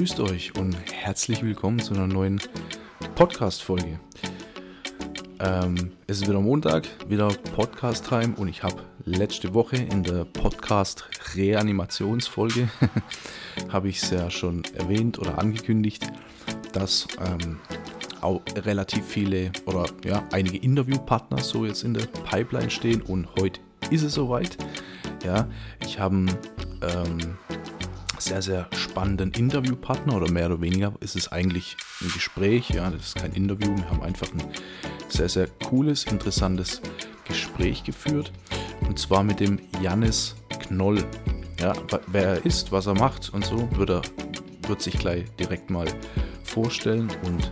Grüßt euch und herzlich willkommen zu einer neuen Podcast-Folge. Ähm, es ist wieder Montag, wieder Podcast-Time und ich habe letzte Woche in der Podcast-Reanimationsfolge, habe ich es ja schon erwähnt oder angekündigt, dass ähm, auch relativ viele oder ja, einige Interviewpartner so jetzt in der Pipeline stehen und heute ist es soweit. Ja, ich habe ähm, sehr, sehr spannenden Interviewpartner oder mehr oder weniger ist es eigentlich ein Gespräch. Ja, das ist kein Interview. Wir haben einfach ein sehr, sehr cooles, interessantes Gespräch geführt. Und zwar mit dem Jannis Knoll. Ja, wer er ist, was er macht und so, wird er wird sich gleich direkt mal vorstellen und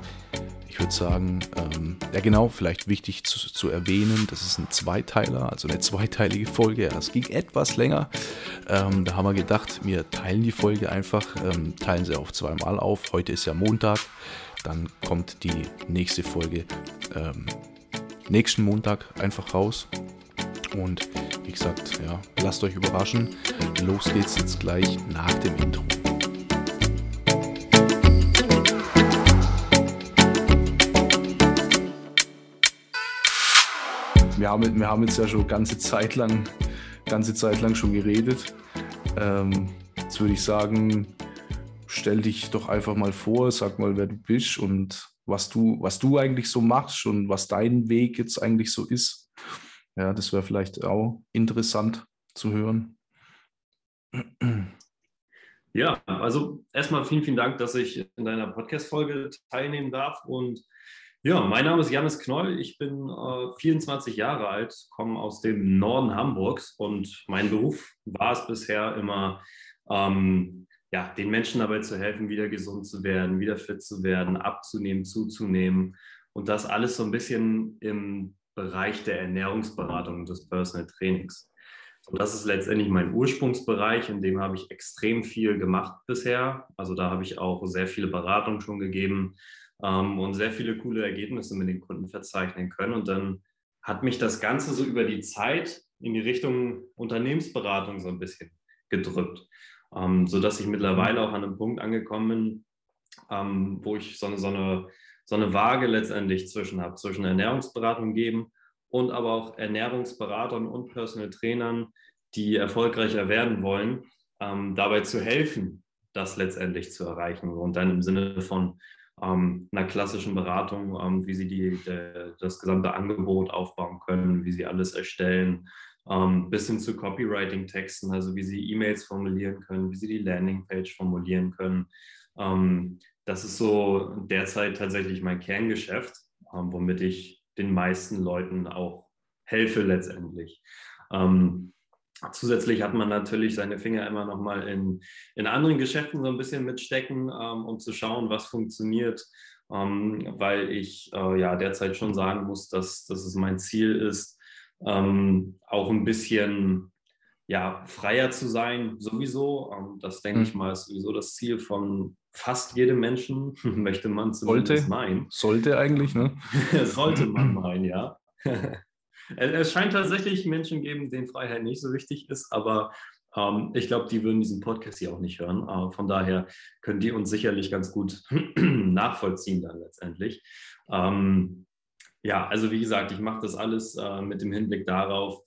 würde sagen, ähm, ja genau, vielleicht wichtig zu, zu, erwähnen, das ist ein Zweiteiler, also eine zweiteilige Folge. Ja, es ging etwas länger. Ähm, da haben wir gedacht, wir teilen die Folge einfach, ähm, teilen sie auf zweimal auf. Heute ist ja Montag, dann kommt die nächste Folge ähm, nächsten Montag einfach raus. Und wie gesagt, ja, lasst euch überraschen. Los geht's jetzt gleich nach dem Intro. Wir haben, wir haben jetzt ja schon ganze Zeit lang, ganze Zeit lang schon geredet. Ähm, jetzt würde ich sagen, stell dich doch einfach mal vor, sag mal, wer du bist und was du, was du eigentlich so machst und was dein Weg jetzt eigentlich so ist. Ja, das wäre vielleicht auch interessant zu hören. Ja, also erstmal vielen, vielen Dank, dass ich in deiner Podcast-Folge teilnehmen darf und ja, mein Name ist Janis Knoll. Ich bin äh, 24 Jahre alt, komme aus dem Norden Hamburgs und mein Beruf war es bisher immer, ähm, ja, den Menschen dabei zu helfen, wieder gesund zu werden, wieder fit zu werden, abzunehmen, zuzunehmen und das alles so ein bisschen im Bereich der Ernährungsberatung und des Personal Trainings. Und das ist letztendlich mein Ursprungsbereich, in dem habe ich extrem viel gemacht bisher. Also da habe ich auch sehr viele Beratungen schon gegeben, ähm, und sehr viele coole Ergebnisse mit den Kunden verzeichnen können. Und dann hat mich das Ganze so über die Zeit in die Richtung Unternehmensberatung so ein bisschen gedrückt, ähm, sodass ich mittlerweile auch an einem Punkt angekommen bin, ähm, wo ich so eine, so, eine, so eine Waage letztendlich zwischen habe, zwischen Ernährungsberatung geben und aber auch Ernährungsberatern und Personal Trainern, die erfolgreicher werden wollen, ähm, dabei zu helfen, das letztendlich zu erreichen. Und dann im Sinne von einer klassischen Beratung, ähm, wie sie die, de, das gesamte Angebot aufbauen können, wie sie alles erstellen, ähm, bis hin zu Copywriting-Texten, also wie sie E-Mails formulieren können, wie sie die Landingpage formulieren können. Ähm, das ist so derzeit tatsächlich mein Kerngeschäft, ähm, womit ich den meisten Leuten auch helfe letztendlich. Ähm, Zusätzlich hat man natürlich seine Finger immer noch mal in, in anderen Geschäften so ein bisschen mitstecken, ähm, um zu schauen, was funktioniert, ähm, weil ich äh, ja derzeit schon sagen muss, dass, dass es mein Ziel ist, ähm, auch ein bisschen ja, freier zu sein, sowieso. Ähm, das denke ich mhm. mal ist sowieso das Ziel von fast jedem Menschen, möchte man zumindest sollte, meinen. Sollte eigentlich, ne? sollte man meinen, ja. Es scheint tatsächlich Menschen geben, denen Freiheit nicht so wichtig ist, aber ähm, ich glaube, die würden diesen Podcast hier auch nicht hören. Äh, von daher können die uns sicherlich ganz gut nachvollziehen dann letztendlich. Ähm, ja, also wie gesagt, ich mache das alles äh, mit dem Hinblick darauf,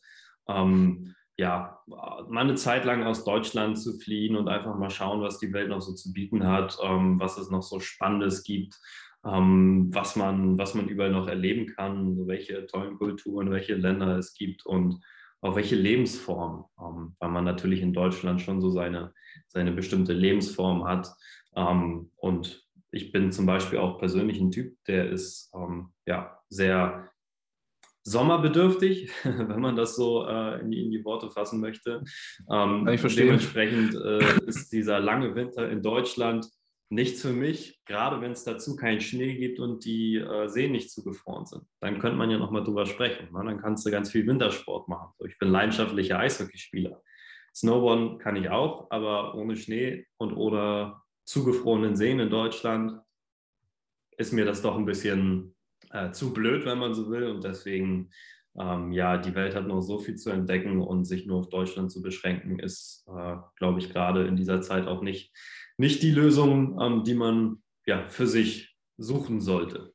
ähm, ja, mal eine Zeit lang aus Deutschland zu fliehen und einfach mal schauen, was die Welt noch so zu bieten hat, ähm, was es noch so Spannendes gibt ähm, was, man, was man überall noch erleben kann, welche tollen Kulturen, welche Länder es gibt und auch welche Lebensform, ähm, weil man natürlich in Deutschland schon so seine, seine bestimmte Lebensform hat. Ähm, und ich bin zum Beispiel auch persönlich ein Typ, der ist ähm, ja sehr sommerbedürftig, wenn man das so äh, in, die, in, die, Worte fassen möchte. Ähm, ich verstehe. Dementsprechend äh, ist dieser lange Winter in Deutschland nichts für mich, gerade wenn es dazu keinen Schnee gibt und die äh, Seen nicht zugefroren sind. Dann könnte man ja nochmal drüber sprechen. Ne? Dann kannst du ganz viel Wintersport machen. So, ich bin leidenschaftlicher Eishockeyspieler. Snowboarden kann ich auch, aber ohne Schnee und oder zugefrorenen Seen in Deutschland ist mir das doch ein bisschen äh, zu blöd, wenn man so will. Und deswegen, ähm, ja, die Welt hat noch so viel zu entdecken und sich nur auf Deutschland zu beschränken, ist, äh, glaube ich, gerade in dieser Zeit auch nicht nicht die Lösung, ähm, die man ja für sich suchen sollte.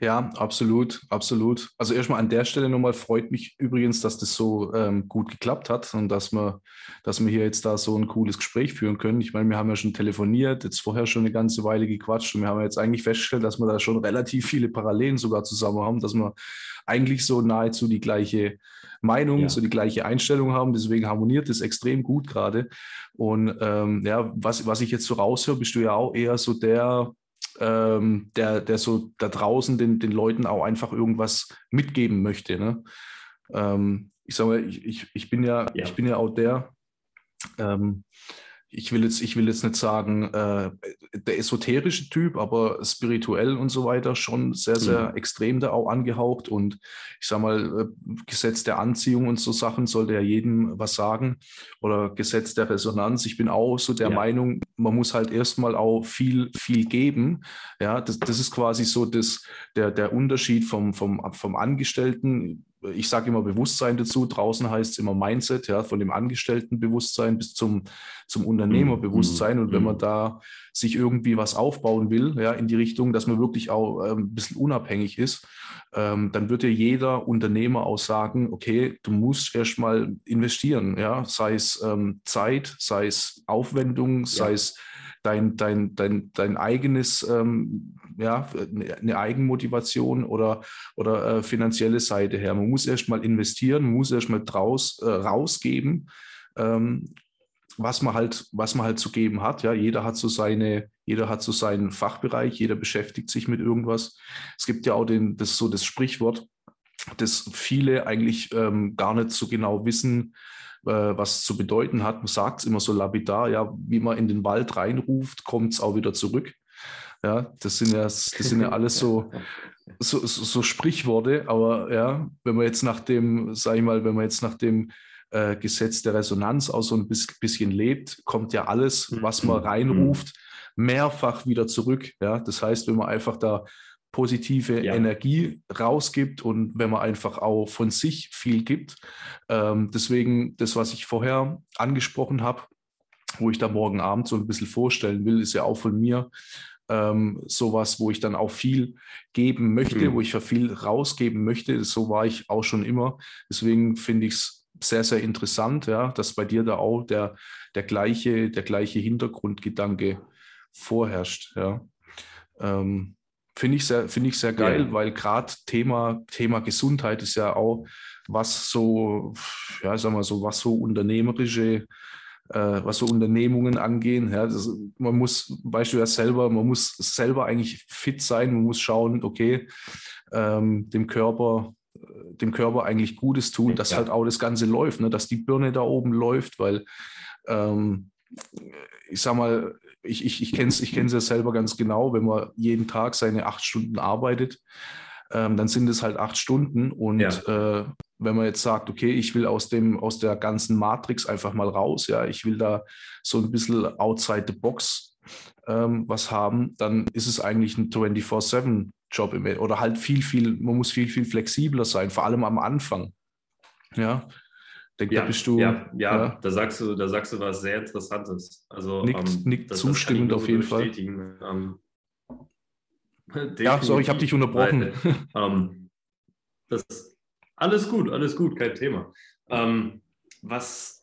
Ja, absolut, absolut. Also erstmal an der Stelle nochmal freut mich übrigens, dass das so ähm, gut geklappt hat und dass wir, dass wir hier jetzt da so ein cooles Gespräch führen können. Ich meine, wir haben ja schon telefoniert, jetzt vorher schon eine ganze Weile gequatscht und wir haben jetzt eigentlich festgestellt, dass wir da schon relativ viele Parallelen sogar zusammen haben, dass wir eigentlich so nahezu die gleiche Meinung, ja. so die gleiche Einstellung haben. Deswegen harmoniert es extrem gut gerade. Und ähm, ja, was, was ich jetzt so raushöre, bist du ja auch eher so der, ähm, der, der so da draußen den, den Leuten auch einfach irgendwas mitgeben möchte. Ne? Ähm, ich sage mal, ich, ich, ich, bin ja, ja, ich bin ja auch der, ähm, ich will jetzt, ich will jetzt nicht sagen, äh, der esoterische Typ, aber spirituell und so weiter schon sehr, sehr mhm. extrem da auch angehaucht. Und ich sage mal, äh, Gesetz der Anziehung und so Sachen sollte ja jedem was sagen. Oder Gesetz der Resonanz. Ich bin auch so der ja. Meinung, man muss halt erstmal auch viel, viel geben. Ja, das, das ist quasi so das, der, der Unterschied vom, vom, vom Angestellten ich sage immer Bewusstsein dazu, draußen heißt es immer Mindset, ja, von dem Angestelltenbewusstsein bis zum, zum Unternehmerbewusstsein. Und wenn man mhm. da sich irgendwie was aufbauen will, ja, in die Richtung, dass man wirklich auch ähm, ein bisschen unabhängig ist, ähm, dann wird ja jeder Unternehmer auch sagen, okay, du musst erstmal investieren, ja, sei es ähm, Zeit, sei es Aufwendung, sei ja. es dein, dein, dein, dein eigenes, ähm, ja, eine Eigenmotivation oder, oder äh, finanzielle Seite her. Man muss erstmal investieren, man muss erstmal draus äh, rausgeben, ähm, was man halt, was man halt zu geben hat. Ja, jeder hat so seine, jeder hat so seinen Fachbereich, jeder beschäftigt sich mit irgendwas. Es gibt ja auch den, das so das Sprichwort, dass viele eigentlich ähm, gar nicht so genau wissen, was zu bedeuten hat. Man sagt es immer so lapidar, ja, wie man in den Wald reinruft, kommt es auch wieder zurück. Ja, das sind ja, das sind ja alles so, so, so, so Sprichworte, aber ja, wenn man jetzt nach dem, sag ich mal, wenn man jetzt nach dem äh, Gesetz der Resonanz auch so ein bisschen lebt, kommt ja alles, was man mhm. reinruft, mehrfach wieder zurück. Ja, das heißt, wenn man einfach da positive ja. Energie rausgibt und wenn man einfach auch von sich viel gibt. Ähm, deswegen das, was ich vorher angesprochen habe, wo ich da morgen Abend so ein bisschen vorstellen will, ist ja auch von mir ähm, sowas, wo ich dann auch viel geben möchte, mhm. wo ich ja viel rausgeben möchte. So war ich auch schon immer. Deswegen finde ich es sehr, sehr interessant, ja, dass bei dir da auch der, der, gleiche, der gleiche Hintergrundgedanke vorherrscht. Ja. Ähm, Finde ich sehr, finde ich sehr geil, ja. weil gerade Thema, Thema Gesundheit ist ja auch was so, ja, sag mal so, was so unternehmerische, äh, was so Unternehmungen angehen. Ja, das, man muss, weißt du ja selber, man muss selber eigentlich fit sein, man muss schauen, okay, ähm, dem Körper, dem Körper eigentlich Gutes tun, dass ja. halt auch das Ganze läuft, ne, dass die Birne da oben läuft, weil ähm, ich sag mal, ich, ich, ich kenne es ich ja selber ganz genau, wenn man jeden Tag seine acht Stunden arbeitet, ähm, dann sind es halt acht Stunden. Und ja. äh, wenn man jetzt sagt, okay, ich will aus, dem, aus der ganzen Matrix einfach mal raus, ja, ich will da so ein bisschen outside the box ähm, was haben, dann ist es eigentlich ein 24-7-Job oder halt viel, viel, man muss viel, viel flexibler sein, vor allem am Anfang. Ja, denke, ja, da bist du. Ja, ja, ja, Da, sagst du, da sagst du was sehr Interessantes. Also, nickt, ähm, nickt das, zustimmend das auf jeden Fall. Ähm, ja, sorry, ich habe dich unterbrochen. Weil, ähm, das, alles gut, alles gut, kein Thema. Ähm, was,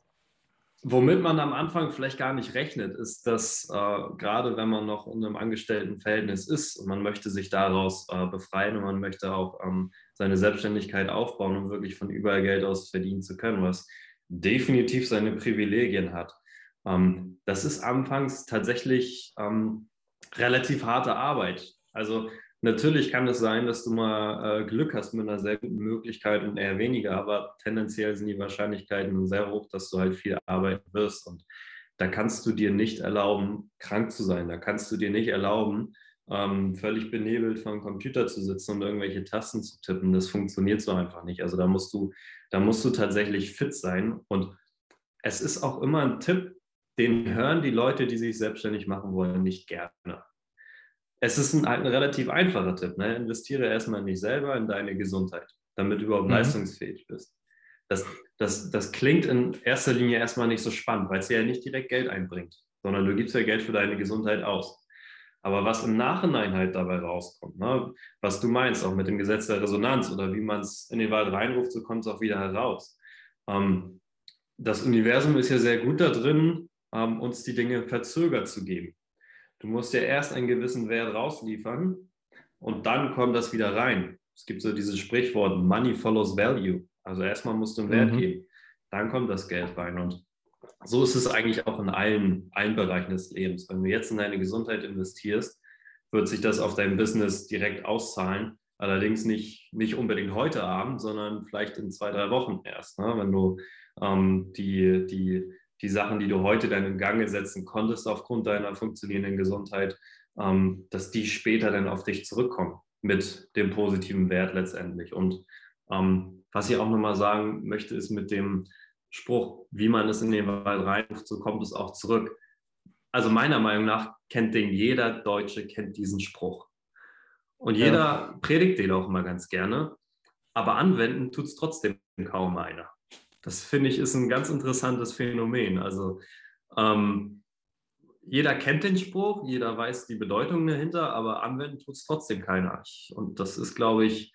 womit man am Anfang vielleicht gar nicht rechnet, ist, dass äh, gerade wenn man noch in einem Angestelltenverhältnis ist und man möchte sich daraus äh, befreien und man möchte auch ähm, seine Selbstständigkeit aufbauen, um wirklich von überall Geld aus verdienen zu können, was definitiv seine Privilegien hat. Ähm, das ist anfangs tatsächlich ähm, relativ harte Arbeit. Also natürlich kann es sein, dass du mal äh, Glück hast mit einer sehr guten Möglichkeit und eher weniger, aber tendenziell sind die Wahrscheinlichkeiten sehr hoch, dass du halt viel arbeiten wirst. Und da kannst du dir nicht erlauben, krank zu sein. Da kannst du dir nicht erlauben, ähm, völlig benebelt vor dem Computer zu sitzen und irgendwelche Tasten zu tippen. Das funktioniert so einfach nicht. Also da musst du, da musst du tatsächlich fit sein. Und es ist auch immer ein Tipp, den hören die Leute, die sich selbstständig machen wollen, nicht gerne. Es ist ein, ein relativ einfacher Tipp. Ne? Investiere erstmal in dich selber, in deine Gesundheit, damit du überhaupt mhm. leistungsfähig bist. Das, das, das klingt in erster Linie erstmal nicht so spannend, weil es ja nicht direkt Geld einbringt. sondern du gibst ja Geld für deine Gesundheit aus. Aber was im Nachhinein halt dabei rauskommt, ne? was du meinst, auch mit dem Gesetz der Resonanz oder wie man es in den Wald reinruft, so kommt es auch wieder heraus. Ähm, das Universum ist ja sehr gut da drin, ähm, uns die Dinge verzögert zu geben. Du musst ja erst einen gewissen Wert rausliefern und dann kommt das wieder rein. Es gibt so dieses Sprichwort, Money follows value. Also erstmal musst du einen Wert mhm. geben, dann kommt das Geld rein. Und so ist es eigentlich auch in allen, allen Bereichen des Lebens. Wenn du jetzt in deine Gesundheit investierst, wird sich das auf dein Business direkt auszahlen. Allerdings nicht, nicht unbedingt heute Abend, sondern vielleicht in zwei, drei Wochen erst. Ne? Wenn du ähm, die, die, die Sachen, die du heute dann in Gang setzen konntest aufgrund deiner funktionierenden Gesundheit, ähm, dass die später dann auf dich zurückkommen mit dem positiven Wert letztendlich. Und ähm, was ich auch nochmal sagen möchte, ist mit dem, Spruch, wie man es in den Wald reinruft, so kommt es auch zurück. Also meiner Meinung nach kennt den jeder Deutsche, kennt diesen Spruch. Und jeder ja. predigt den auch immer ganz gerne, aber anwenden tut es trotzdem kaum einer. Das finde ich ist ein ganz interessantes Phänomen. Also ähm, jeder kennt den Spruch, jeder weiß die Bedeutung dahinter, aber anwenden tut es trotzdem keiner. Und das ist, glaube ich,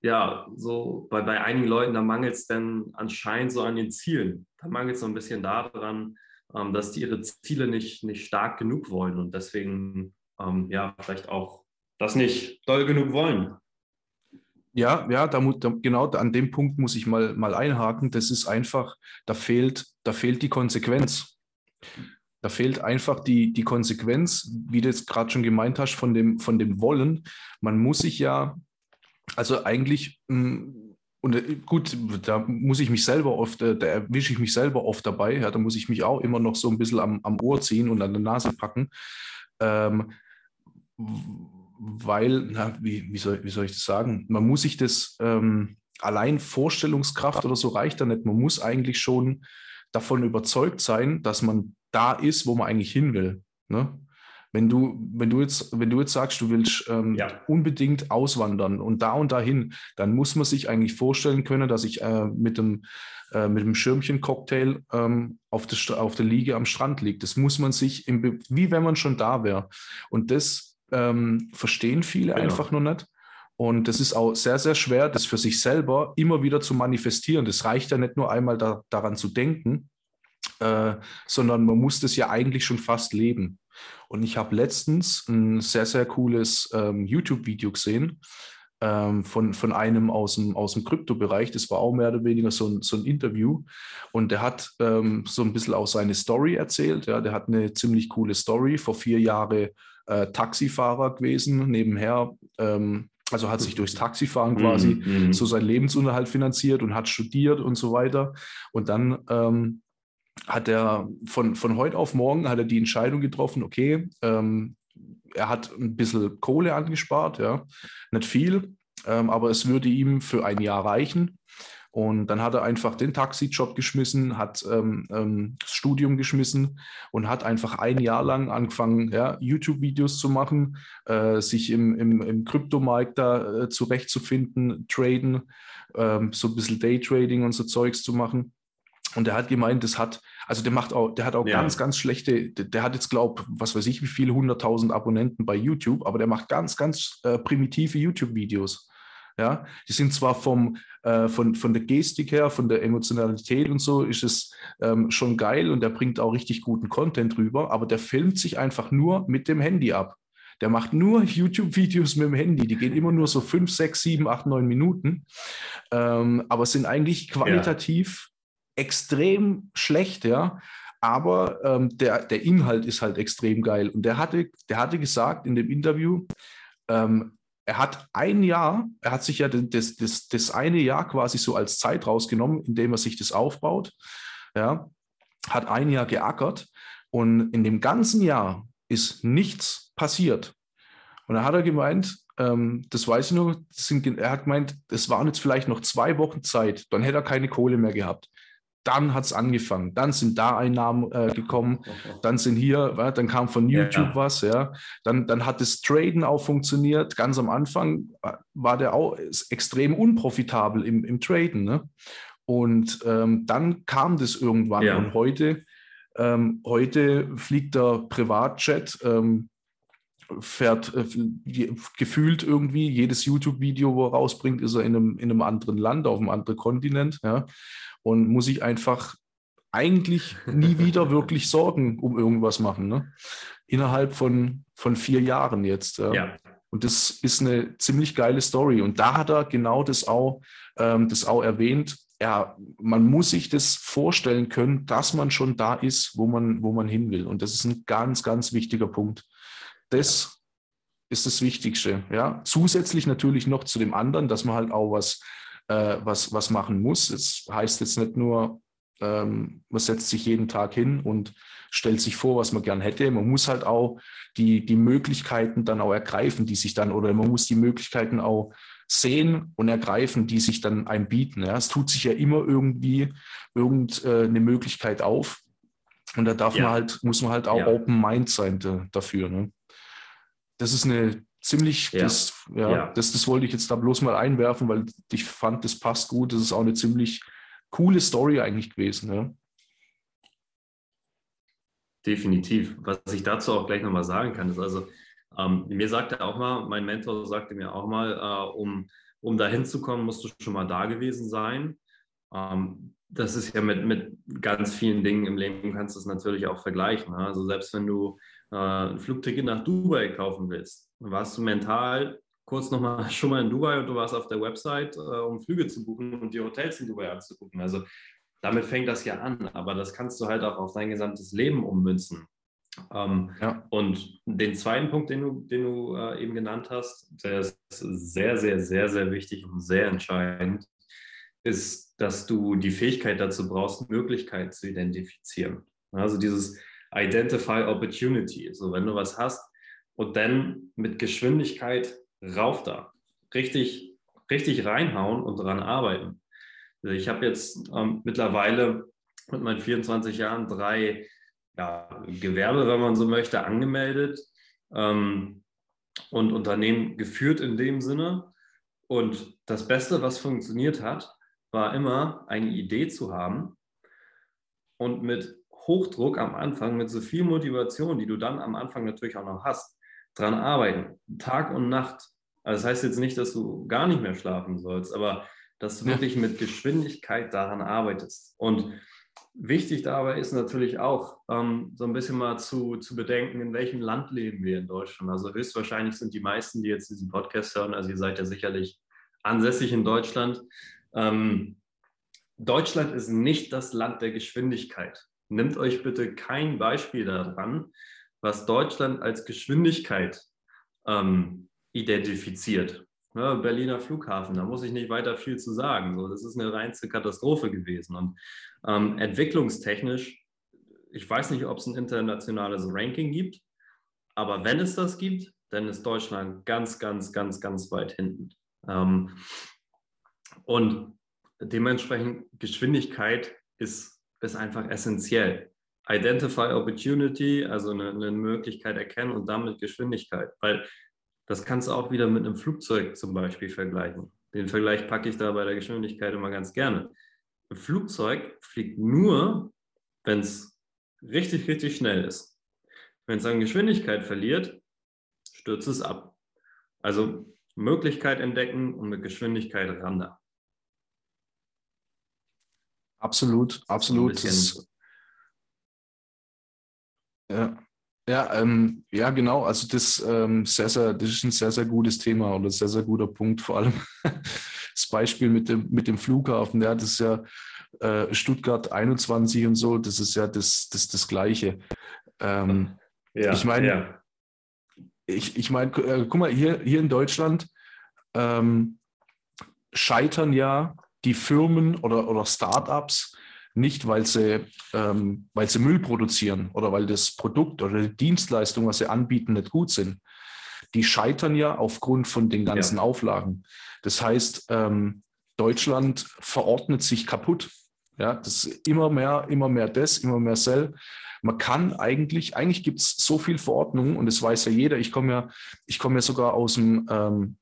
ja, so bei, bei einigen Leuten, da mangelt es dann anscheinend so an den Zielen. Da mangelt es so ein bisschen daran, ähm, dass die ihre Ziele nicht, nicht stark genug wollen und deswegen ähm, ja vielleicht auch das nicht doll genug wollen. Ja, ja, da, da, genau an dem Punkt muss ich mal, mal einhaken. Das ist einfach, da fehlt, da fehlt die Konsequenz. Da fehlt einfach die, die Konsequenz, wie du jetzt gerade schon gemeint hast, von dem, von dem Wollen. Man muss sich ja also eigentlich, mm, und äh, gut, da muss ich mich selber oft, äh, da erwische ich mich selber oft dabei, ja, da muss ich mich auch immer noch so ein bisschen am, am Ohr ziehen und an der Nase packen. Ähm, weil, na, wie, wie, soll, wie soll ich das sagen? Man muss sich das ähm, allein Vorstellungskraft oder so reicht da nicht. Man muss eigentlich schon davon überzeugt sein, dass man da ist, wo man eigentlich hin will. Ne? Wenn du, wenn du jetzt, wenn du jetzt sagst, du willst ähm, ja. unbedingt auswandern und da und dahin, dann muss man sich eigentlich vorstellen können, dass ich äh, mit dem äh, mit dem Schirmchen-Cocktail ähm, auf, der, auf der Liege am Strand liegt. Das muss man sich, im, wie wenn man schon da wäre. Und das ähm, verstehen viele genau. einfach noch nicht. Und das ist auch sehr, sehr schwer, das für sich selber immer wieder zu manifestieren. Das reicht ja nicht nur einmal da, daran zu denken, äh, sondern man muss das ja eigentlich schon fast leben. Und ich habe letztens ein sehr, sehr cooles ähm, YouTube-Video gesehen ähm, von, von einem aus dem, aus dem Kryptobereich. Das war auch mehr oder weniger so ein, so ein Interview. Und der hat ähm, so ein bisschen auch seine Story erzählt. Ja, der hat eine ziemlich coole Story. Vor vier Jahren äh, Taxifahrer gewesen, nebenher. Ähm, also hat sich durchs Taxifahren quasi mm, mm. so seinen Lebensunterhalt finanziert und hat studiert und so weiter. Und dann ähm, hat er von, von heute auf morgen hat er die Entscheidung getroffen, okay, ähm, er hat ein bisschen Kohle angespart, ja, nicht viel, ähm, aber es würde ihm für ein Jahr reichen. Und dann hat er einfach den Taxijob geschmissen, hat ähm, ähm, das Studium geschmissen und hat einfach ein Jahr lang angefangen, ja, YouTube-Videos zu machen, äh, sich im, im, im Kryptomarkt da äh, zurechtzufinden, traden, ähm, so ein bisschen Daytrading und so Zeugs zu machen. Und er hat gemeint, das hat, also der macht auch, der hat auch ja. ganz, ganz schlechte, der, der hat jetzt, glaube was weiß ich, wie viele hunderttausend Abonnenten bei YouTube, aber der macht ganz, ganz äh, primitive YouTube-Videos. Ja, die sind zwar vom, äh, von, von der Gestik her, von der Emotionalität und so, ist es ähm, schon geil und der bringt auch richtig guten Content rüber, aber der filmt sich einfach nur mit dem Handy ab. Der macht nur YouTube-Videos mit dem Handy. Die gehen immer nur so fünf, sechs, sieben, acht, neun Minuten. Ähm, aber sind eigentlich qualitativ extrem schlecht, ja. Aber ähm, der, der Inhalt ist halt extrem geil. Und der hatte, der hatte gesagt in dem Interview, ähm, er hat ein Jahr, er hat sich ja das, das, das eine Jahr quasi so als Zeit rausgenommen, indem er sich das aufbaut. Ja, hat ein Jahr geackert und in dem ganzen Jahr ist nichts passiert. Und da hat er gemeint, ähm, das weiß ich nur, sind, er hat gemeint, es waren jetzt vielleicht noch zwei Wochen Zeit, dann hätte er keine Kohle mehr gehabt dann hat es angefangen. Dann sind da Einnahmen äh, gekommen, dann sind hier, äh, dann kam von YouTube ja. was, ja. Dann, dann hat das Traden auch funktioniert. Ganz am Anfang war der auch extrem unprofitabel im, im Traden. Ne? Und ähm, dann kam das irgendwann ja. und heute Ähm, heute fliegt der Privatjet, ähm, fährt äh, gefühlt irgendwie jedes YouTube-Video, wo er rausbringt, ist er in einem, in einem anderen Land, auf einem anderen Kontinent. Ja, und muss sich einfach eigentlich nie wieder wirklich Sorgen um irgendwas machen. Ne? Innerhalb von, von vier Jahren jetzt. Ja. ja. Und das ist eine ziemlich geile Story. Und da hat er genau das auch, ähm, das auch erwähnt. Ja, man muss sich das vorstellen können, dass man schon da ist, wo man, wo man hin will. Und das ist ein ganz, ganz wichtiger Punkt. Das ist das Wichtigste. Ja? Zusätzlich natürlich noch zu dem anderen, dass man halt auch was, äh, was, was machen muss. Das heißt jetzt nicht nur, ähm, man setzt sich jeden Tag hin und stellt sich vor, was man gern hätte. Man muss halt auch die, die Möglichkeiten dann auch ergreifen, die sich dann, oder man muss die Möglichkeiten auch sehen und ergreifen, die sich dann einem bieten. Ja. Es tut sich ja immer irgendwie irgendeine äh, Möglichkeit auf. Und da darf ja. man halt, muss man halt auch ja. Open Mind sein da, dafür. Ne? Das ist eine ziemlich, ja. Das, ja, Das, das wollte ich jetzt da bloß mal einwerfen, weil ich fand, das passt gut. Das ist auch eine ziemlich coole Story eigentlich gewesen. Ja. Definitiv. Was ich dazu auch gleich nochmal sagen kann, ist also, ähm, mir sagte auch mal, mein Mentor sagte mir auch mal, äh, um, um da hinzukommen, musst du schon mal da gewesen sein. Ähm, das ist ja mit, mit ganz vielen Dingen im Leben, kannst du es natürlich auch vergleichen. Ne? Also selbst wenn du äh, ein Flugticket nach Dubai kaufen willst, warst du mental kurz nochmal schon mal in Dubai und du warst auf der Website, äh, um Flüge zu buchen und die Hotels in Dubai anzugucken. Also damit fängt das ja an, aber das kannst du halt auch auf dein gesamtes Leben ummünzen. Ähm, ja. Und den zweiten Punkt, den du, den du äh, eben genannt hast, der ist sehr, sehr, sehr, sehr wichtig und sehr entscheidend, ist, dass du die Fähigkeit dazu brauchst, Möglichkeiten zu identifizieren. Also dieses Identify Opportunity. So, wenn du was hast und dann mit Geschwindigkeit rauf da. Richtig, richtig reinhauen und daran arbeiten. Also ich habe jetzt ähm, mittlerweile mit meinen 24 Jahren drei ja, Gewerbe, wenn man so möchte, angemeldet ähm, und Unternehmen geführt in dem Sinne. Und das Beste, was funktioniert hat, war immer eine Idee zu haben und mit Hochdruck am Anfang, mit so viel Motivation, die du dann am Anfang natürlich auch noch hast, dran arbeiten, Tag und Nacht also das heißt jetzt nicht, dass du gar nicht mehr schlafen sollst, aber dass du wirklich mit Geschwindigkeit daran arbeitest. Und wichtig dabei ist natürlich auch, ähm, so ein bisschen mal zu, zu bedenken, in welchem Land leben wir in Deutschland. Also höchstwahrscheinlich sind die meisten, die jetzt diesen Podcast hören, also ihr seid ja sicherlich ansässig in Deutschland. Ähm, Deutschland ist nicht das Land der Geschwindigkeit. Nimmt euch bitte kein Beispiel daran, was Deutschland als Geschwindigkeit ähm, identifiziert. Ja, Berliner Flughafen, da muss ich nicht weiter viel zu sagen. So, das ist eine reinste Katastrophe gewesen. Und ähm, entwicklungstechnisch, ich weiß nicht, ob es ein internationales Ranking gibt, aber wenn es das gibt, dann ist Deutschland ganz, ganz, ganz, ganz weit hinten. Ähm, und dementsprechend Geschwindigkeit ist, ist einfach essentiell. Identify Opportunity, also eine, eine Möglichkeit erkennen und damit Geschwindigkeit. Weil das kannst du auch wieder mit einem Flugzeug zum Beispiel vergleichen. Den Vergleich packe ich da bei der Geschwindigkeit immer ganz gerne. Ein Flugzeug fliegt nur, wenn es richtig, richtig schnell ist. Wenn es an Geschwindigkeit verliert, stürzt es ab. Also Möglichkeit entdecken und mit Geschwindigkeit ran da. Absolut, absolut. Ja. Ja, ähm, ja, genau. Also das, ähm, sehr, sehr, das ist ein sehr, sehr gutes Thema oder sehr, sehr guter Punkt. Vor allem das Beispiel mit dem, mit dem Flughafen. Ja, das ist ja äh, Stuttgart 21 und so. Das ist ja das, das, das Gleiche. Ähm, ja, ich meine, ja. ich, ich meine, äh, guck mal, hier, hier in Deutschland ähm, scheitern ja die Firmen oder, oder Startups nicht, weil sie, ähm, weil sie Müll produzieren oder weil das Produkt oder die Dienstleistung, was sie anbieten, nicht gut sind. Die scheitern ja aufgrund von den ganzen ja. Auflagen. Das heißt, ähm, Deutschland verordnet sich kaputt. Ja, das ist immer mehr, immer mehr das, immer mehr Sell. Man kann eigentlich, eigentlich gibt es so viel Verordnungen und das weiß ja jeder. Ich komme ja, ich komme ja sogar aus dem, ähm,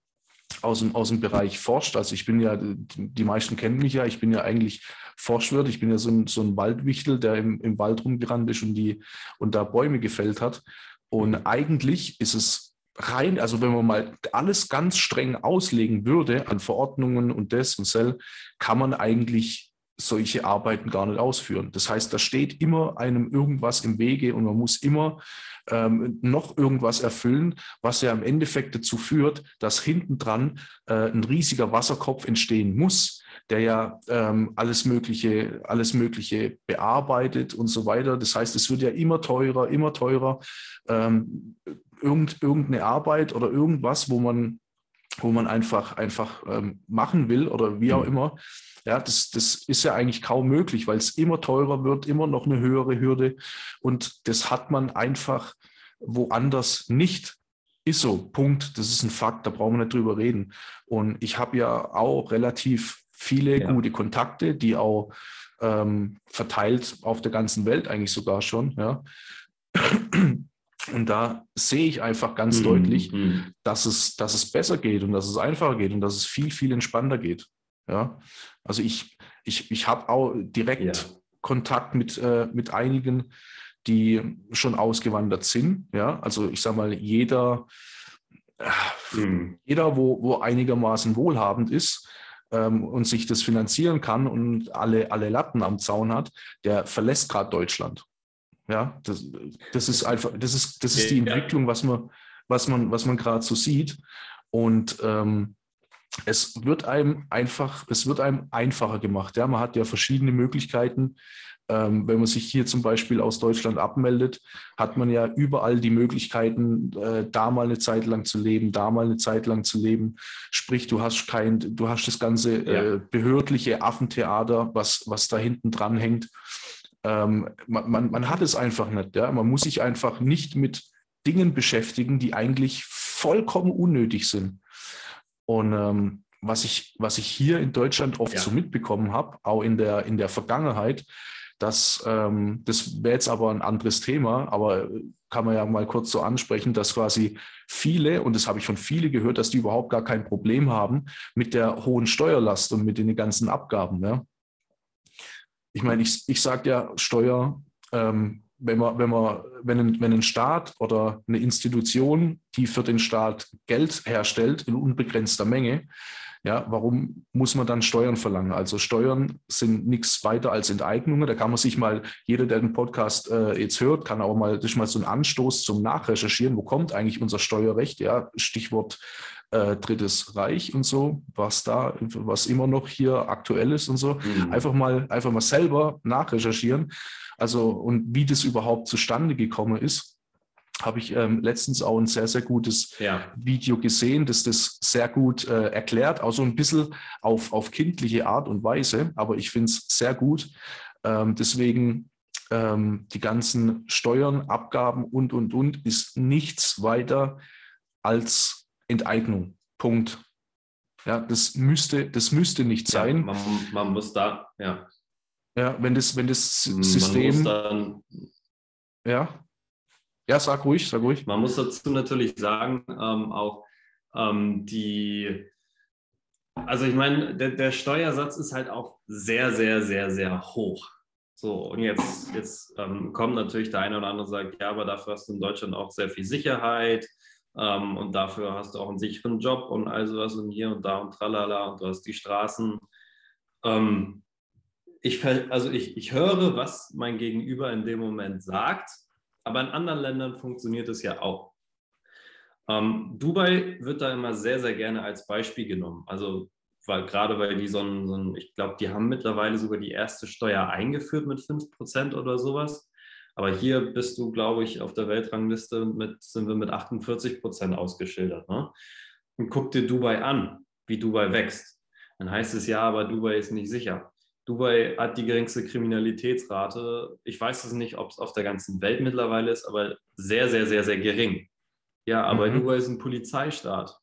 aus dem, aus dem Bereich forscht. Also ich bin ja, die meisten kennen mich ja, ich bin ja eigentlich erforscht wird. Ich bin ja so ein, so ein Waldwichtel, der im, im Wald rumgerannt ist und, die, und da Bäume gefällt hat. Und eigentlich ist es rein, also wenn man mal alles ganz streng auslegen würde an Verordnungen und das und Cell, kann man eigentlich solche Arbeiten gar nicht ausführen. Das heißt, da steht immer einem irgendwas im Wege und man muss immer ähm, noch irgendwas erfüllen, was ja im Endeffekt dazu führt, dass hinten dran äh, ein riesiger Wasserkopf entstehen muss, der ja ähm, alles Mögliche, alles Mögliche bearbeitet und so weiter. Das heißt, es wird ja immer teurer, immer teurer. Ähm, irgend, irgendeine Arbeit oder irgendwas, wo man, wo man einfach, einfach ähm, machen will oder wie auch mhm. immer, ja, das, das ist ja eigentlich kaum möglich, weil es immer teurer wird, immer noch eine höhere Hürde. Und das hat man einfach woanders nicht. Ist so, Punkt. Das ist ein Fakt, da brauchen wir nicht drüber reden. Und ich habe ja auch relativ viele ja. gute Kontakte, die auch ähm, verteilt auf der ganzen Welt eigentlich sogar schon. Ja. Und da sehe ich einfach ganz mhm. deutlich, mhm. dass es, dass es besser geht und dass es einfacher geht und dass es viel, viel entspannter geht. Ja, also ich, ich, ich habe auch direkt ja. Kontakt mit, äh, mit einigen, die schon ausgewandert sind. Ja, also ich sage mal, jeder, äh, hm. jeder, wo, wo einigermaßen wohlhabend ist, ähm, und sich das finanzieren kann und alle, alle Latten am Zaun hat, der verlässt gerade Deutschland. Ja, das, das ist einfach, das ist, das ist die Entwicklung, was man, was man, was man gerade so sieht. Und ähm, es wird einem einfach, es wird einem einfacher gemacht. Ja, man hat ja verschiedene Möglichkeiten. Ähm, wenn man sich hier zum Beispiel aus Deutschland abmeldet, hat man ja überall die Möglichkeiten, äh, da mal eine Zeit lang zu leben, da mal eine Zeit lang zu leben. Sprich, du hast kein, du hast das ganze äh, behördliche Affentheater, was, was da hinten dran hängt. Ähm, man, man, man hat es einfach nicht. Ja? Man muss sich einfach nicht mit Dingen beschäftigen, die eigentlich vollkommen unnötig sind. Und ähm, was, ich, was ich hier in Deutschland oft ja. so mitbekommen habe, auch in der, in der Vergangenheit, dass, ähm, das wäre jetzt aber ein anderes Thema, aber kann man ja mal kurz so ansprechen, dass quasi viele, und das habe ich von vielen gehört, dass die überhaupt gar kein Problem haben mit der hohen Steuerlast und mit den ganzen Abgaben. Ja? Ich meine, ich, ich sage ja, Steuer ähm, wenn man, wenn man, wenn ein, wenn ein Staat oder eine Institution, die für den Staat Geld herstellt in unbegrenzter Menge, ja, warum muss man dann Steuern verlangen? Also Steuern sind nichts weiter als Enteignungen. Da kann man sich mal, jeder, der den Podcast äh, jetzt hört, kann auch mal, das ist mal so ein Anstoß zum Nachrecherchieren. Wo kommt eigentlich unser Steuerrecht? Ja, Stichwort äh, Drittes Reich und so, was da, was immer noch hier aktuell ist und so. Mhm. Einfach mal, einfach mal selber nachrecherchieren. Also, und wie das überhaupt zustande gekommen ist, habe ich ähm, letztens auch ein sehr, sehr gutes ja. Video gesehen, das das sehr gut äh, erklärt, auch so ein bisschen auf, auf kindliche Art und Weise, aber ich finde es sehr gut. Ähm, deswegen ähm, die ganzen Steuern, Abgaben und, und, und ist nichts weiter als Enteignung. Punkt. Ja, das müsste, das müsste nicht sein. Ja, man, man muss da, ja. Ja, wenn das, wenn das System. Dann, ja. Ja, sag ruhig, sag ruhig. Man muss dazu natürlich sagen, ähm, auch ähm, die, also ich meine, der, der, Steuersatz ist halt auch sehr, sehr, sehr, sehr hoch. So, und jetzt, jetzt ähm, kommt natürlich der eine oder andere und sagt, ja, aber dafür hast du in Deutschland auch sehr viel Sicherheit ähm, und dafür hast du auch einen sicheren Job und all sowas und hier und da und tralala und du hast die Straßen. Ähm, ich, also ich, ich höre, was mein Gegenüber in dem Moment sagt, aber in anderen Ländern funktioniert es ja auch. Ähm, Dubai wird da immer sehr, sehr gerne als Beispiel genommen. Also weil gerade weil die so ein, so ein ich glaube, die haben mittlerweile sogar die erste Steuer eingeführt mit 5% oder sowas. Aber hier bist du, glaube ich, auf der Weltrangliste mit, sind wir mit 48% ausgeschildert. Ne? Und guck dir Dubai an, wie Dubai wächst. Dann heißt es ja, aber Dubai ist nicht sicher. Dubai hat die geringste Kriminalitätsrate. Ich weiß es nicht, ob es auf der ganzen Welt mittlerweile ist, aber sehr, sehr, sehr, sehr gering. Ja, aber mhm. Dubai ist ein Polizeistaat.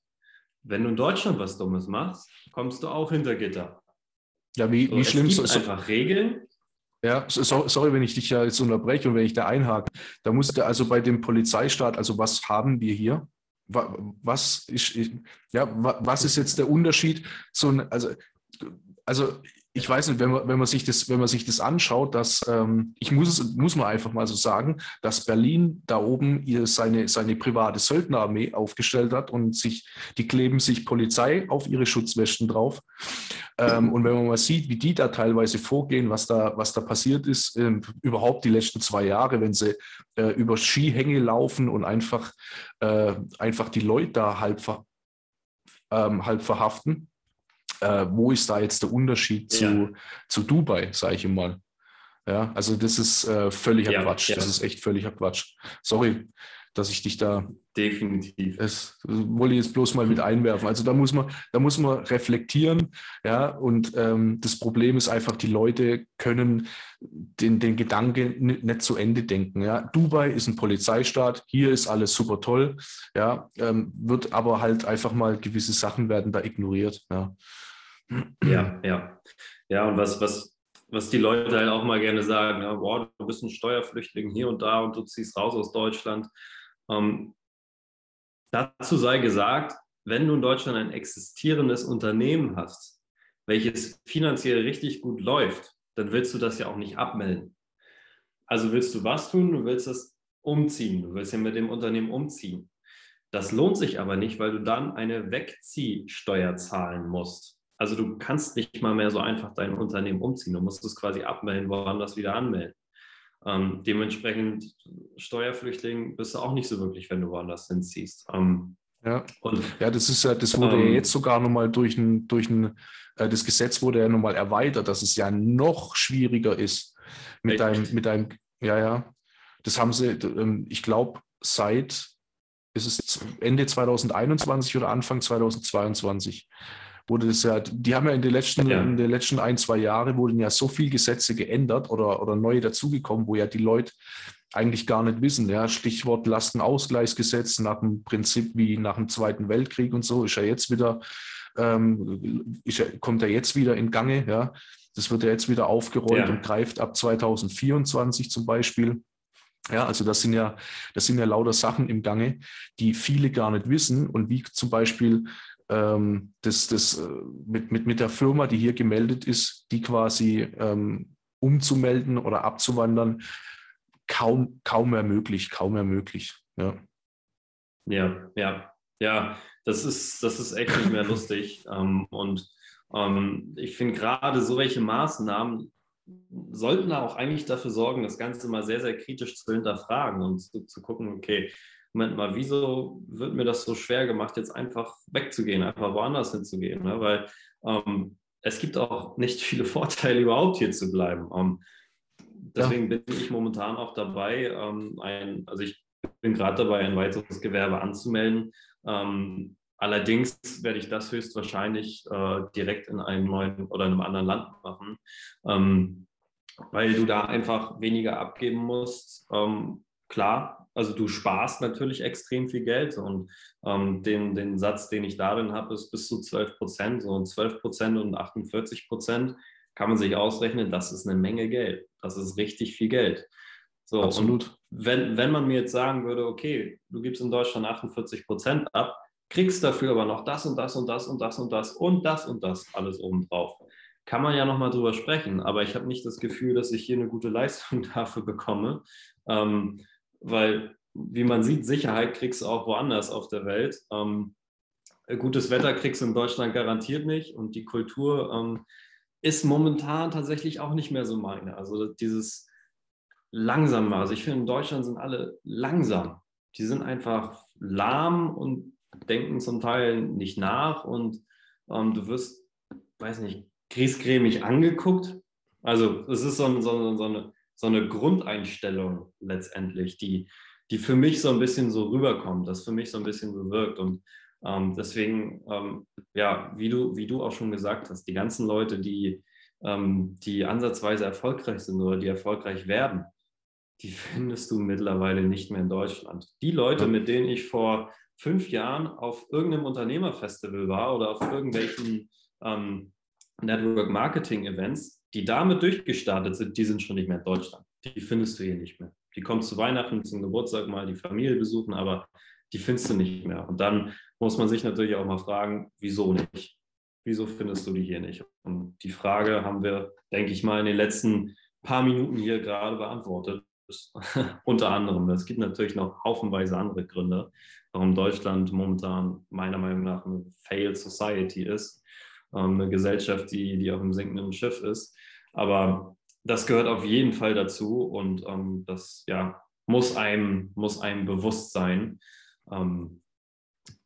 Wenn du in Deutschland was Dummes machst, kommst du auch hinter Gitter. Ja, wie, so, wie schlimm ist es? einfach Regeln. Ja, sorry, wenn ich dich ja jetzt unterbreche und wenn ich da einhake. Da musste also bei dem Polizeistaat, also was haben wir hier? Was ist, ja, was ist jetzt der Unterschied zu, also, also ich weiß nicht, wenn man, wenn man, sich, das, wenn man sich das anschaut, dass ähm, ich muss muss man einfach mal so sagen, dass Berlin da oben ihr seine, seine private Söldnerarmee aufgestellt hat und sich, die kleben sich Polizei auf ihre Schutzwesten drauf. Ähm, und wenn man mal sieht, wie die da teilweise vorgehen, was da, was da passiert ist, äh, überhaupt die letzten zwei Jahre, wenn sie äh, über Skihänge laufen und einfach, äh, einfach die Leute da halb, ver, ähm, halb verhaften äh, wo ist da jetzt der Unterschied zu, ja. zu Dubai, sage ich mal. Ja, also das ist äh, völliger ja, Quatsch. Ja. Das ist echt völliger Quatsch. Sorry, dass ich dich da. Definitiv. Das, das wollte ich jetzt bloß mal mit einwerfen. Also da muss man, da muss man reflektieren, ja. Und ähm, das Problem ist einfach, die Leute können den, den Gedanke nicht, nicht zu Ende denken. Ja. Dubai ist ein Polizeistaat, hier ist alles super toll, ja, ähm, wird aber halt einfach mal gewisse Sachen werden da ignoriert. Ja. Ja, ja. Ja, und was, was, was die Leute halt auch mal gerne sagen, ja, boah, du bist ein Steuerflüchtling hier und da und du ziehst raus aus Deutschland. Ähm, dazu sei gesagt, wenn du in Deutschland ein existierendes Unternehmen hast, welches finanziell richtig gut läuft, dann willst du das ja auch nicht abmelden. Also willst du was tun? Du willst das umziehen. Du willst ja mit dem Unternehmen umziehen. Das lohnt sich aber nicht, weil du dann eine Wegziehsteuer zahlen musst. Also du kannst nicht mal mehr so einfach dein Unternehmen umziehen. Du musst es quasi abmelden, woanders wieder anmelden. Ähm, dementsprechend Steuerflüchtling bist du auch nicht so wirklich, wenn du woanders hinziehst. Ähm, ja. Und, ja, das ist ja, das wurde ähm, ja jetzt sogar nochmal durch ein, durch ein, äh, das Gesetz wurde ja nochmal erweitert, dass es ja noch schwieriger ist mit echt? deinem, mit deinem, ja, ja. Das haben sie, ähm, ich glaube, seit ist es Ende 2021 oder Anfang 2022 wurde das ja, die haben ja in den letzten, ja. in den letzten ein, zwei Jahren wurden ja so viele Gesetze geändert oder, oder neue dazugekommen, wo ja die Leute eigentlich gar nicht wissen. Ja, Stichwort Lastenausgleichsgesetz nach dem Prinzip wie nach dem Zweiten Weltkrieg und so ist ja jetzt wieder, ähm, ist ja, kommt ja jetzt wieder in Gange. Ja, das wird ja jetzt wieder aufgerollt ja. und greift ab 2024 zum Beispiel. Ja, also das sind ja, das sind ja lauter Sachen im Gange, die viele gar nicht wissen und wie zum Beispiel ähm, das, das äh, mit, mit, mit der Firma, die hier gemeldet ist, die quasi ähm, umzumelden oder abzuwandern, kaum, kaum mehr möglich, kaum mehr möglich. Ja, ja, ja, ja das, ist, das ist echt nicht mehr lustig. Ähm, und ähm, ich finde gerade so welche Maßnahmen sollten auch eigentlich dafür sorgen, das Ganze mal sehr, sehr kritisch zu hinterfragen und zu, zu gucken, okay, Moment mal, wieso wird mir das so schwer gemacht, jetzt einfach wegzugehen, einfach woanders hinzugehen? Ne? Weil ähm, es gibt auch nicht viele Vorteile, überhaupt hier zu bleiben. Ähm, deswegen ja. bin ich momentan auch dabei, ähm, ein, also ich bin gerade dabei, ein weiteres Gewerbe anzumelden. Ähm, allerdings werde ich das höchstwahrscheinlich äh, direkt in einem neuen oder einem anderen Land machen, ähm, weil du da einfach weniger abgeben musst. Ähm, klar, also du sparst natürlich extrem viel Geld und ähm, den, den Satz, den ich darin habe, ist bis zu 12 Prozent. So 12 Prozent und 48 Prozent kann man sich ausrechnen, das ist eine Menge Geld. Das ist richtig viel Geld. So, Absolut. wenn, wenn man mir jetzt sagen würde, okay, du gibst in Deutschland 48 Prozent ab, kriegst dafür aber noch das und das und das und das und das und das und das alles obendrauf. Kann man ja nochmal drüber sprechen, aber ich habe nicht das Gefühl, dass ich hier eine gute Leistung dafür bekomme. Ähm, weil, wie man sieht, Sicherheit kriegst du auch woanders auf der Welt. Ähm, gutes Wetter kriegst du in Deutschland garantiert nicht und die Kultur ähm, ist momentan tatsächlich auch nicht mehr so meine. Also dieses Langsame. Also ich finde, in Deutschland sind alle langsam. Die sind einfach lahm und denken zum Teil nicht nach und ähm, du wirst, weiß nicht, griesgrämig angeguckt. Also es ist so, so, so eine so eine Grundeinstellung letztendlich, die, die für mich so ein bisschen so rüberkommt, das für mich so ein bisschen so wirkt. Und ähm, deswegen, ähm, ja, wie du, wie du auch schon gesagt hast, die ganzen Leute, die, ähm, die ansatzweise erfolgreich sind oder die erfolgreich werden, die findest du mittlerweile nicht mehr in Deutschland. Die Leute, mit denen ich vor fünf Jahren auf irgendeinem Unternehmerfestival war oder auf irgendwelchen ähm, Network Marketing Events, die damit durchgestartet sind, die sind schon nicht mehr in Deutschland. Die findest du hier nicht mehr. Die kommen zu Weihnachten, zum Geburtstag mal die Familie besuchen, aber die findest du nicht mehr. Und dann muss man sich natürlich auch mal fragen, wieso nicht? wieso findest du die hier nicht? Und die Frage haben wir, denke ich mal, in den letzten paar Minuten hier gerade beantwortet. Unter anderem. Es gibt natürlich noch haufenweise andere Gründe, warum Deutschland momentan meiner Meinung nach eine Failed Society ist. Ähm, eine Gesellschaft, die, die auf einem sinkenden Schiff ist. Aber das gehört auf jeden Fall dazu und ähm, das ja, muss, einem, muss einem bewusst sein. Ähm,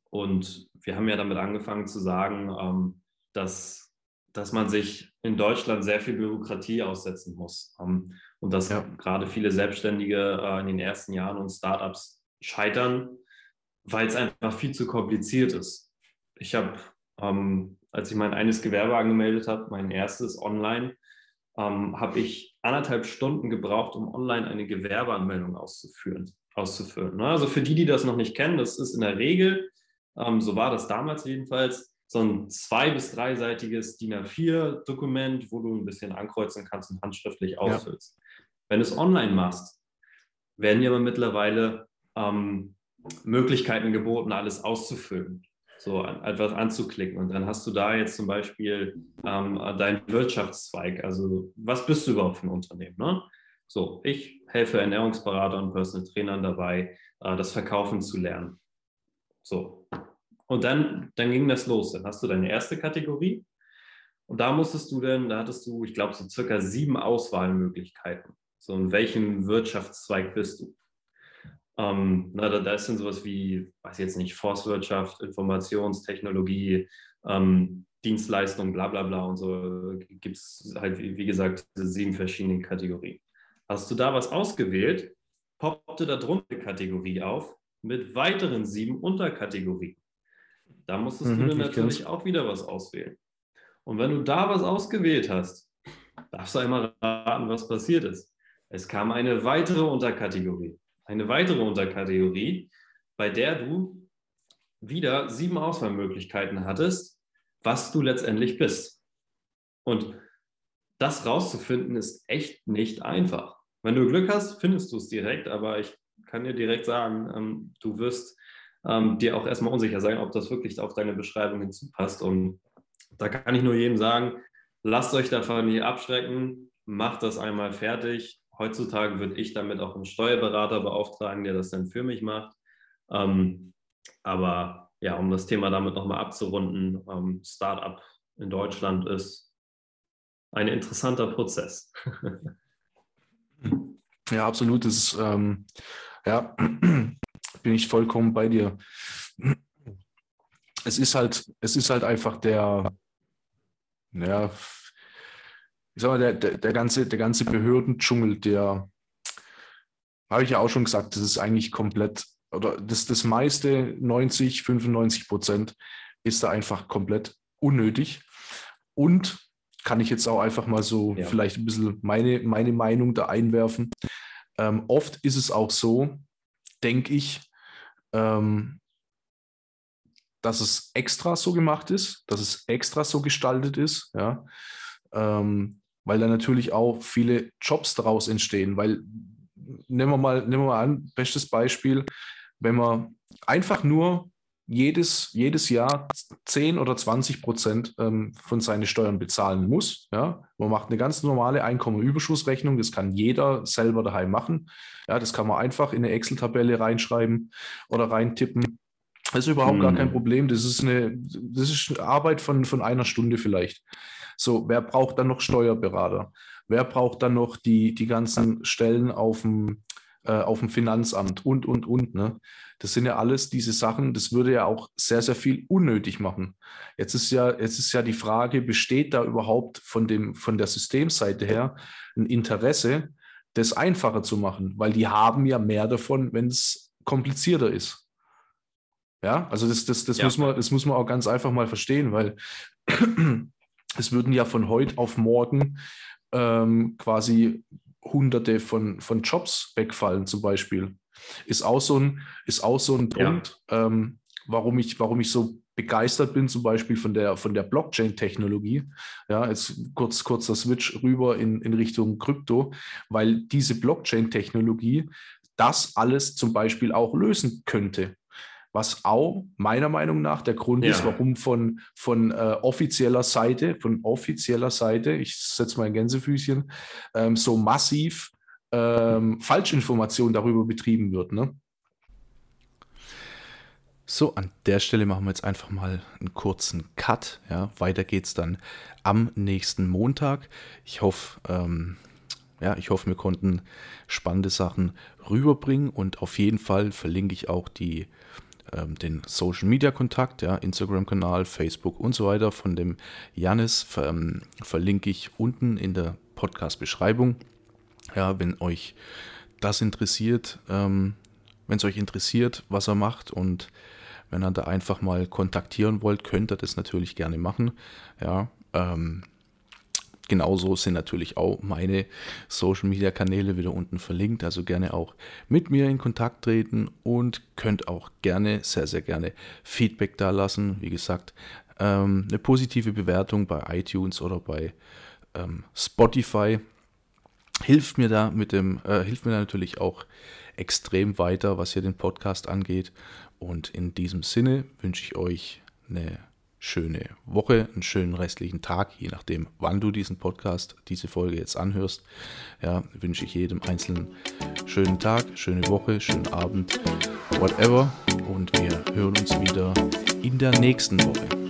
und wir haben ja damit angefangen zu sagen, ähm, dass, dass man sich in Deutschland sehr viel Bürokratie aussetzen muss. Ähm, und dass ja. gerade viele Selbstständige äh, in den ersten Jahren und Startups scheitern, weil es einfach viel zu kompliziert ist. Ich habe, ähm, als ich mein eines Gewerbe angemeldet habe, mein erstes online, ähm, habe ich anderthalb Stunden gebraucht, um online eine Gewerbeanmeldung auszuführen. auszuführen. Ne? Also für die, die das noch nicht kennen, das ist in der Regel, ähm, so war das damals jedenfalls, so ein zwei- bis dreiseitiges DIN A4-Dokument, wo du ein bisschen ankreuzen kannst und handschriftlich ausfüllst. Ja. Wenn du es online machst, werden dir aber mittlerweile ähm, Möglichkeiten geboten, alles auszufüllen, so etwas anzuklicken. Und dann hast du da jetzt zum Beispiel ähm, deinen Wirtschaftszweig. Also, was bist du überhaupt für ein Unternehmen? Ne? So, ich helfe Ernährungsberatern und Personal Trainern dabei, äh, das Verkaufen zu lernen. So, und dann, dann ging das los. Dann hast du deine erste Kategorie. Und da musstest du dann, da hattest du, ich glaube, so circa sieben Auswahlmöglichkeiten. So, in welchem Wirtschaftszweig bist du? Ähm, na, da, da ist dann sowas wie, weiß jetzt nicht, Forstwirtschaft, Informationstechnologie, ähm, Dienstleistung, bla bla bla und so gibt es halt, wie, wie gesagt, sieben verschiedene Kategorien. Hast du da was ausgewählt, poppte da drunter eine Kategorie auf mit weiteren sieben Unterkategorien. Da musstest mhm, du dann natürlich auch wieder was auswählen. Und wenn du da was ausgewählt hast, darfst du einmal raten, was passiert ist. Es kam eine weitere Unterkategorie. Eine weitere Unterkategorie, bei der du wieder sieben Auswahlmöglichkeiten hattest, was du letztendlich bist. Und das rauszufinden ist echt nicht einfach. Wenn du Glück hast, findest du es direkt, aber ich kann dir direkt sagen, ähm, du wirst ähm, dir auch erstmal unsicher sein, ob das wirklich auf deine Beschreibung hinzupasst. Und da kann ich nur jedem sagen, lasst euch davon nicht abschrecken, macht das einmal fertig. Heutzutage würde ich damit auch einen Steuerberater beauftragen, der das dann für mich macht. Ähm, aber ja, um das Thema damit nochmal abzurunden, ähm, Startup in Deutschland ist ein interessanter Prozess. ja, absolut. Das ähm, ja, bin ich vollkommen bei dir. Es ist halt, es ist halt einfach der, ja, ich sag mal, der, der, der ganze, der ganze Behördendschungel, der, habe ich ja auch schon gesagt, das ist eigentlich komplett, oder das, das meiste, 90, 95 Prozent, ist da einfach komplett unnötig. Und kann ich jetzt auch einfach mal so ja. vielleicht ein bisschen meine, meine Meinung da einwerfen. Ähm, oft ist es auch so, denke ich, ähm, dass es extra so gemacht ist, dass es extra so gestaltet ist, ja, ähm, weil da natürlich auch viele Jobs daraus entstehen, weil nehmen wir mal, nehmen wir mal an, bestes Beispiel, wenn man einfach nur jedes, jedes Jahr 10 oder 20 Prozent ähm, von seinen Steuern bezahlen muss. Ja? Man macht eine ganz normale Einkommenüberschussrechnung, das kann jeder selber daheim machen. Ja, das kann man einfach in eine Excel-Tabelle reinschreiben oder reintippen. Das ist überhaupt hm. gar kein hm. Problem. Das ist eine, das ist Arbeit von, von einer Stunde vielleicht. So, wer braucht dann noch Steuerberater? Wer braucht dann noch die, die ganzen Stellen auf dem, äh, auf dem Finanzamt und, und, und. Ne? Das sind ja alles diese Sachen, das würde ja auch sehr, sehr viel unnötig machen. Jetzt ist ja, jetzt ist ja die Frage, besteht da überhaupt von, dem, von der Systemseite her ein Interesse, das einfacher zu machen? Weil die haben ja mehr davon, wenn es komplizierter ist. Ja, also das, das, das, ja. Muss man, das muss man auch ganz einfach mal verstehen, weil es würden ja von heute auf morgen ähm, quasi hunderte von, von Jobs wegfallen zum Beispiel. Ist auch so ein, ist auch so ein Punkt, ja. ähm, warum, ich, warum ich so begeistert bin, zum Beispiel von der, von der Blockchain-Technologie. Ja, jetzt kurz, kurz der Switch rüber in, in Richtung Krypto, weil diese Blockchain-Technologie das alles zum Beispiel auch lösen könnte. Was auch meiner Meinung nach der Grund ja. ist, warum von, von äh, offizieller Seite, von offizieller Seite, ich setze mal ein Gänsefüßchen, ähm, so massiv ähm, Falschinformation darüber betrieben wird. Ne? So, an der Stelle machen wir jetzt einfach mal einen kurzen Cut. Ja, weiter geht's dann am nächsten Montag. Ich hoffe, ähm, ja, ich hoffe, wir konnten spannende Sachen rüberbringen und auf jeden Fall verlinke ich auch die, ähm, den Social Media Kontakt, ja, Instagram-Kanal, Facebook und so weiter von dem Janis ver, ähm, verlinke ich unten in der Podcast-Beschreibung. Ja, wenn euch das interessiert, ähm, wenn es euch interessiert, was er macht und wenn ihr da einfach mal kontaktieren wollt, könnt ihr das natürlich gerne machen. Ja, ähm, genauso sind natürlich auch meine Social Media Kanäle wieder unten verlinkt. Also gerne auch mit mir in Kontakt treten und könnt auch gerne, sehr, sehr gerne Feedback da lassen. Wie gesagt, ähm, eine positive Bewertung bei iTunes oder bei ähm, Spotify hilft mir da mit dem, äh, hilft mir da natürlich auch extrem weiter, was hier den Podcast angeht. Und in diesem Sinne wünsche ich euch eine schöne Woche, einen schönen restlichen Tag, je nachdem, wann du diesen Podcast, diese Folge jetzt anhörst. Ja, wünsche ich jedem einzelnen schönen Tag, schöne Woche, schönen Abend, whatever. Und wir hören uns wieder in der nächsten Woche.